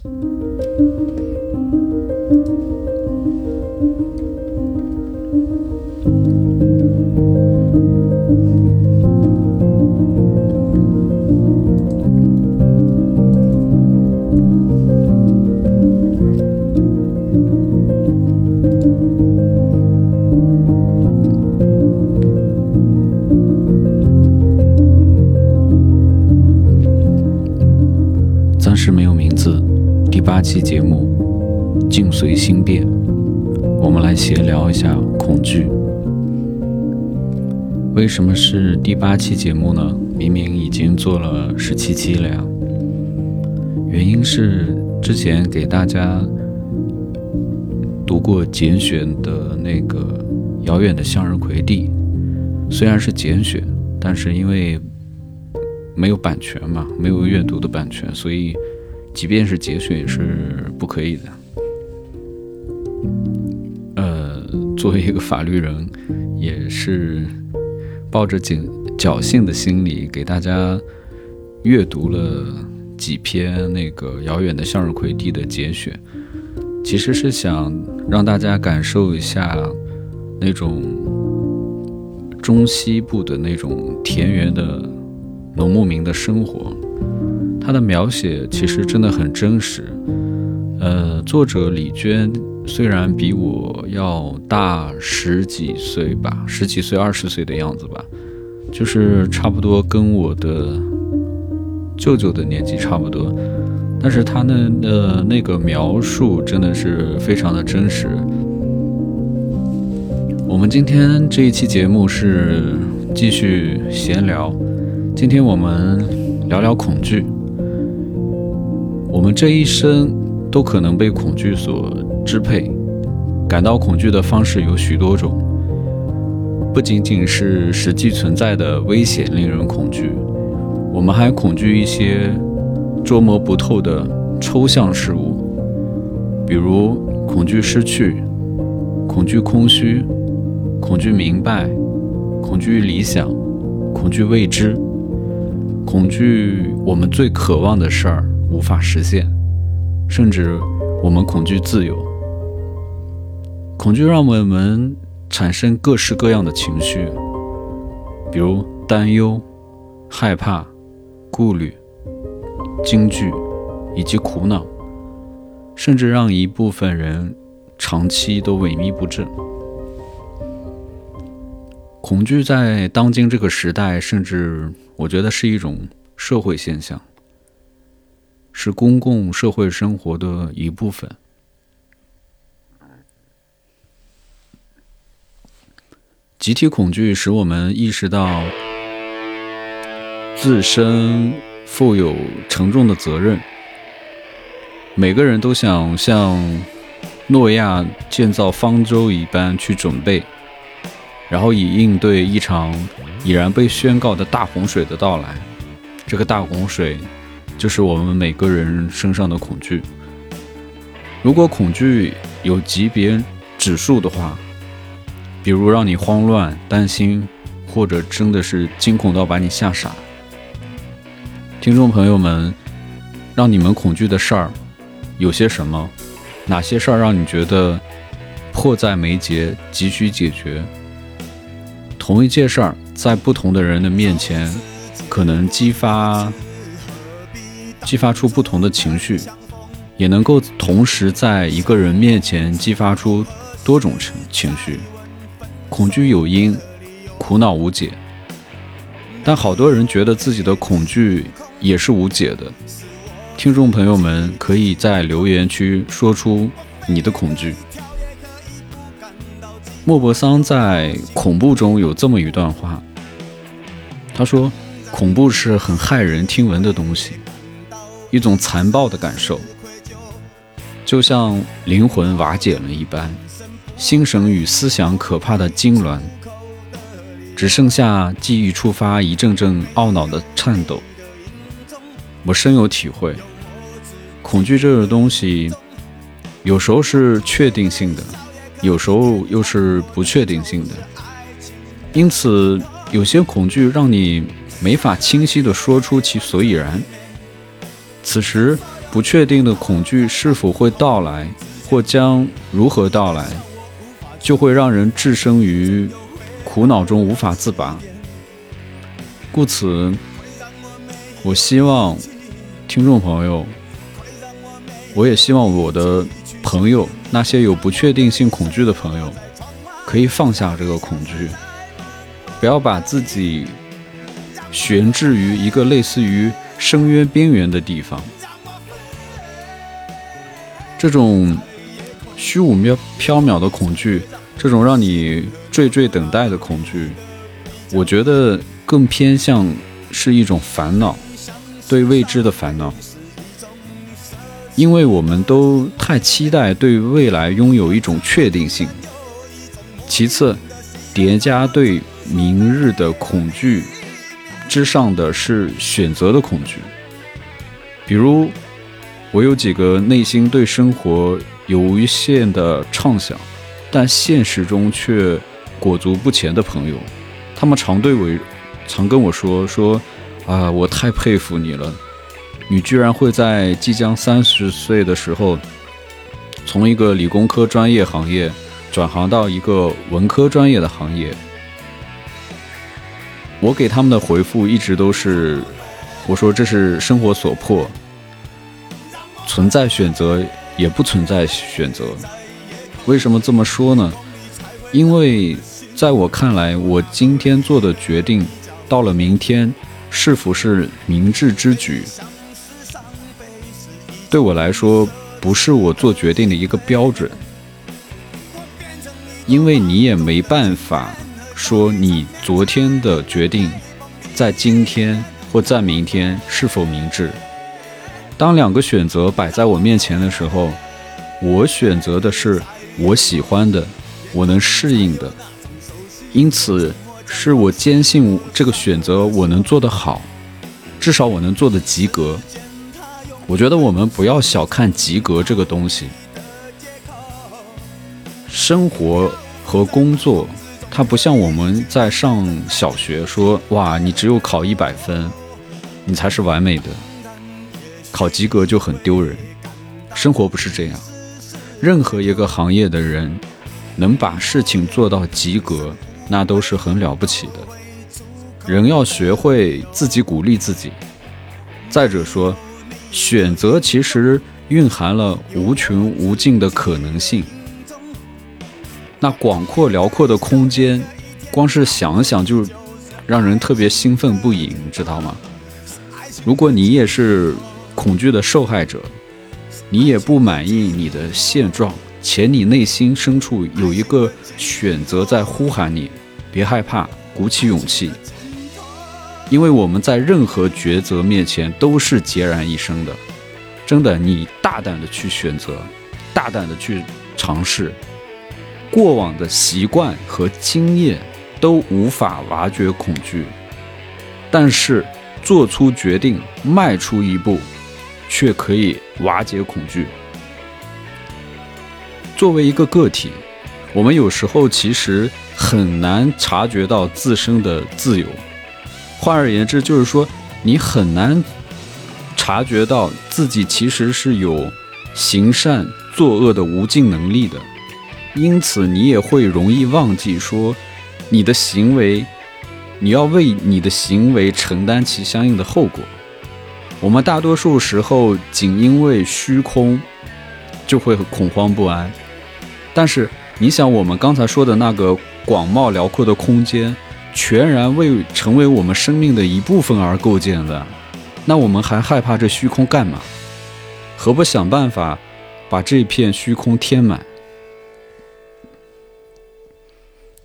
是，暂时没有名字。第八期节目境随心变，我们来闲聊一下恐惧。为什么是第八期节目呢？明明已经做了十七期了呀。原因是之前给大家读过简选的那个《遥远的向日葵地》，虽然是简选，但是因为没有版权嘛，没有阅读的版权，所以。即便是节选也是不可以的。呃，作为一个法律人，也是抱着侥侥幸的心理，给大家阅读了几篇那个遥远的向日葵地的节选，其实是想让大家感受一下那种中西部的那种田园的农牧民的生活。他的描写其实真的很真实，呃，作者李娟虽然比我要大十几岁吧，十几岁、二十岁的样子吧，就是差不多跟我的舅舅的年纪差不多，但是他的的那个描述真的是非常的真实。我们今天这一期节目是继续闲聊，今天我们聊聊恐惧。我们这一生都可能被恐惧所支配，感到恐惧的方式有许多种，不仅仅是实际存在的危险令人恐惧，我们还恐惧一些捉摸不透的抽象事物，比如恐惧失去、恐惧空虚、恐惧明白、恐惧理想、恐惧未知、恐惧我们最渴望的事儿。无法实现，甚至我们恐惧自由。恐惧让我们产生各式各样的情绪，比如担忧、害怕、顾虑、惊惧以及苦恼，甚至让一部分人长期都萎靡不振。恐惧在当今这个时代，甚至我觉得是一种社会现象。是公共社会生活的一部分。集体恐惧使我们意识到自身负有沉重的责任。每个人都想像诺亚建造方舟一般去准备，然后以应对一场已然被宣告的大洪水的到来。这个大洪水。就是我们每个人身上的恐惧。如果恐惧有级别指数的话，比如让你慌乱、担心，或者真的是惊恐到把你吓傻，听众朋友们，让你们恐惧的事儿有些什么？哪些事儿让你觉得迫在眉睫、急需解决？同一件事儿在不同的人的面前，可能激发。激发出不同的情绪，也能够同时在一个人面前激发出多种情情绪。恐惧有因，苦恼无解。但好多人觉得自己的恐惧也是无解的。听众朋友们，可以在留言区说出你的恐惧。莫泊桑在《恐怖》中有这么一段话，他说：“恐怖是很骇人听闻的东西。”一种残暴的感受，就像灵魂瓦解了一般，心神与思想可怕的痉挛，只剩下记忆触发一阵阵懊恼的颤抖。我深有体会，恐惧这个东西，有时候是确定性的，有时候又是不确定性的，因此有些恐惧让你没法清晰地说出其所以然。此时，不确定的恐惧是否会到来，或将如何到来，就会让人置身于苦恼中无法自拔。故此，我希望听众朋友，我也希望我的朋友，那些有不确定性恐惧的朋友，可以放下这个恐惧，不要把自己悬置于一个类似于深渊边缘的地方。这种虚无缥缥缈的恐惧，这种让你惴惴等待的恐惧，我觉得更偏向是一种烦恼，对未知的烦恼。因为我们都太期待对未来拥有一种确定性。其次，叠加对明日的恐惧之上的是选择的恐惧，比如。我有几个内心对生活有无限的畅想，但现实中却裹足不前的朋友，他们常对我，常跟我说说，啊，我太佩服你了，你居然会在即将三十岁的时候，从一个理工科专业行业转行到一个文科专业的行业。我给他们的回复一直都是，我说这是生活所迫。存在选择，也不存在选择。为什么这么说呢？因为在我看来，我今天做的决定，到了明天是否是明智之举，对我来说不是我做决定的一个标准。因为你也没办法说你昨天的决定，在今天或在明天是否明智。当两个选择摆在我面前的时候，我选择的是我喜欢的，我能适应的，因此是我坚信这个选择我能做得好，至少我能做得及格。我觉得我们不要小看及格这个东西。生活和工作，它不像我们在上小学说，哇，你只有考一百分，你才是完美的。考及格就很丢人，生活不是这样。任何一个行业的人能把事情做到及格，那都是很了不起的。人要学会自己鼓励自己。再者说，选择其实蕴含了无穷无尽的可能性。那广阔辽阔的空间，光是想想就让人特别兴奋不已，你知道吗？如果你也是。恐惧的受害者，你也不满意你的现状，且你内心深处有一个选择在呼喊你，别害怕，鼓起勇气，因为我们在任何抉择面前都是孑然一身的。真的，你大胆的去选择，大胆的去尝试，过往的习惯和经验都无法挖掘恐惧，但是做出决定，迈出一步。却可以瓦解恐惧。作为一个个体，我们有时候其实很难察觉到自身的自由。换而言之，就是说你很难察觉到自己其实是有行善作恶的无尽能力的。因此，你也会容易忘记说，你的行为，你要为你的行为承担其相应的后果。我们大多数时候仅因为虚空，就会恐慌不安。但是你想，我们刚才说的那个广袤辽阔的空间，全然为成为我们生命的一部分而构建的，那我们还害怕这虚空干嘛？何不想办法把这片虚空填满？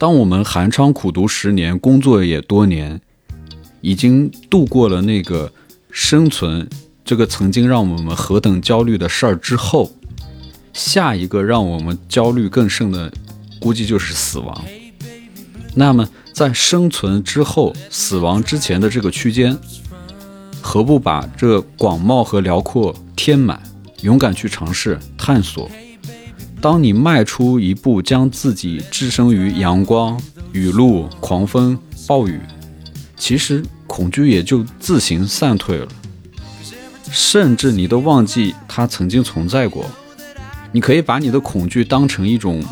当我们寒窗苦读十年，工作也多年，已经度过了那个。生存这个曾经让我们何等焦虑的事儿之后，下一个让我们焦虑更甚的，估计就是死亡。那么，在生存之后、死亡之前的这个区间，何不把这广袤和辽阔填满，勇敢去尝试探索？当你迈出一步，将自己置身于阳光、雨露、狂风、暴雨，其实。恐惧也就自行散退了。甚至你都忘记它曾经存在过。你可以把你的恐惧当成一种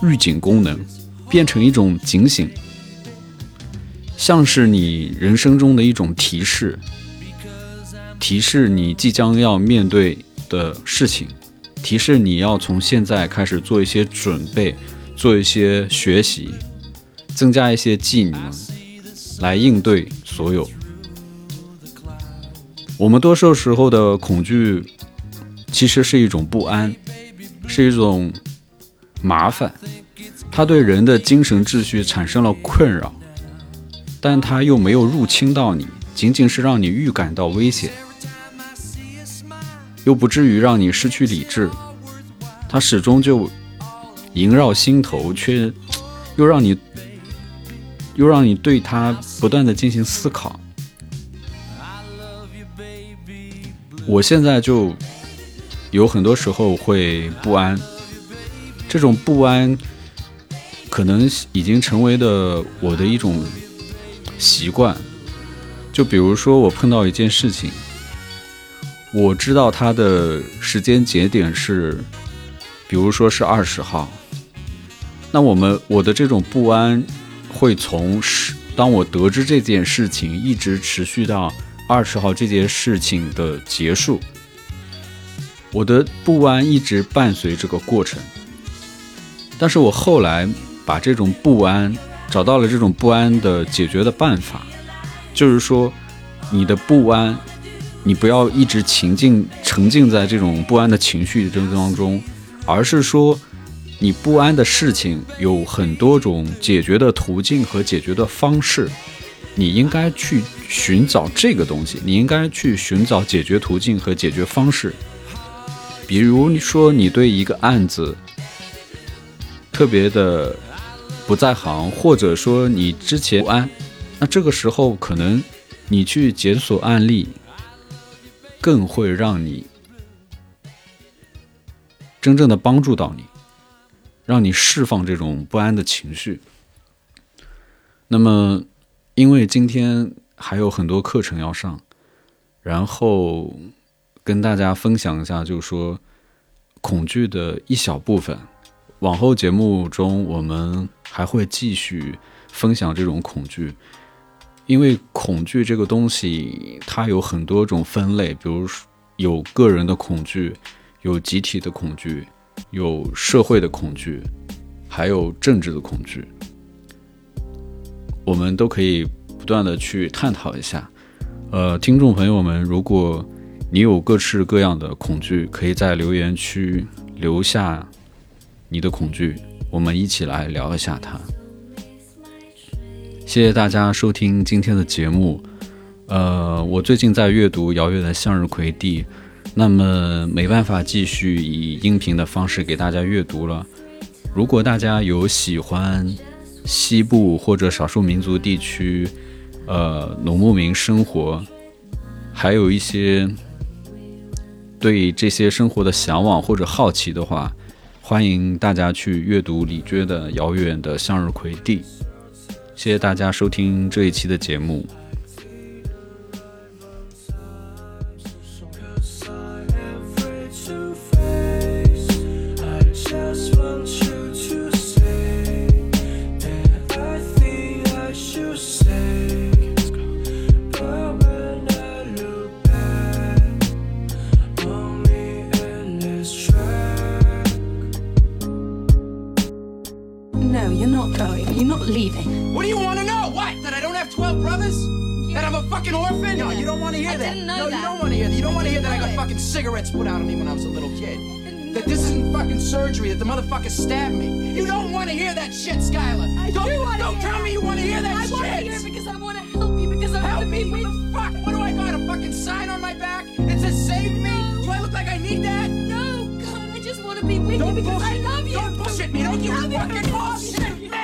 预警功能，变成一种警醒，像是你人生中的一种提示，提示你即将要面对的事情，提示你要从现在开始做一些准备，做一些学习，增加一些技能，来应对所有。我们多数时候的恐惧，其实是一种不安。是一种麻烦，它对人的精神秩序产生了困扰，但它又没有入侵到你，仅仅是让你预感到危险，又不至于让你失去理智。它始终就萦绕心头，却又让你又让你对它不断的进行思考。我现在就。有很多时候会不安，这种不安可能已经成为了我的一种习惯。就比如说，我碰到一件事情，我知道它的时间节点是，比如说是二十号，那我们我的这种不安会从十当我得知这件事情，一直持续到二十号这件事情的结束。我的不安一直伴随这个过程，但是我后来把这种不安找到了这种不安的解决的办法，就是说，你的不安，你不要一直情境沉浸在这种不安的情绪当中，而是说，你不安的事情有很多种解决的途径和解决的方式，你应该去寻找这个东西，你应该去寻找解决途径和解决方式。比如你说你对一个案子特别的不在行，或者说你之前不安，那这个时候可能你去检索案例，更会让你真正的帮助到你，让你释放这种不安的情绪。那么，因为今天还有很多课程要上，然后。跟大家分享一下，就是说恐惧的一小部分。往后节目中，我们还会继续分享这种恐惧，因为恐惧这个东西，它有很多种分类，比如说有个人的恐惧，有集体的恐惧，有社会的恐惧，还有政治的恐惧。我们都可以不断的去探讨一下。呃，听众朋友们，如果你有各式各样的恐惧，可以在留言区留下你的恐惧，我们一起来聊一下它。谢谢大家收听今天的节目。呃，我最近在阅读遥远的向日葵地，那么没办法继续以音频的方式给大家阅读了。如果大家有喜欢西部或者少数民族地区，呃，农牧民生活，还有一些。对这些生活的向往或者好奇的话，欢迎大家去阅读李娟的《遥远的向日葵地》。谢谢大家收听这一期的节目。Cigarettes put out of me when I was a little kid. That this isn't fucking surgery, that the motherfucker stabbed me. You don't want to hear that shit, Skylar. I don't, do want Don't tell me you want to hear that I shit. I want to hear it because I want to help you, because I help want to be with... the fuck? What do I got, a fucking sign on my back? It says save me? Do I look like I need that? No, God, I just want to be with don't you because bullshit. I love you. Don't bullshit me. Don't you fucking bullshit me!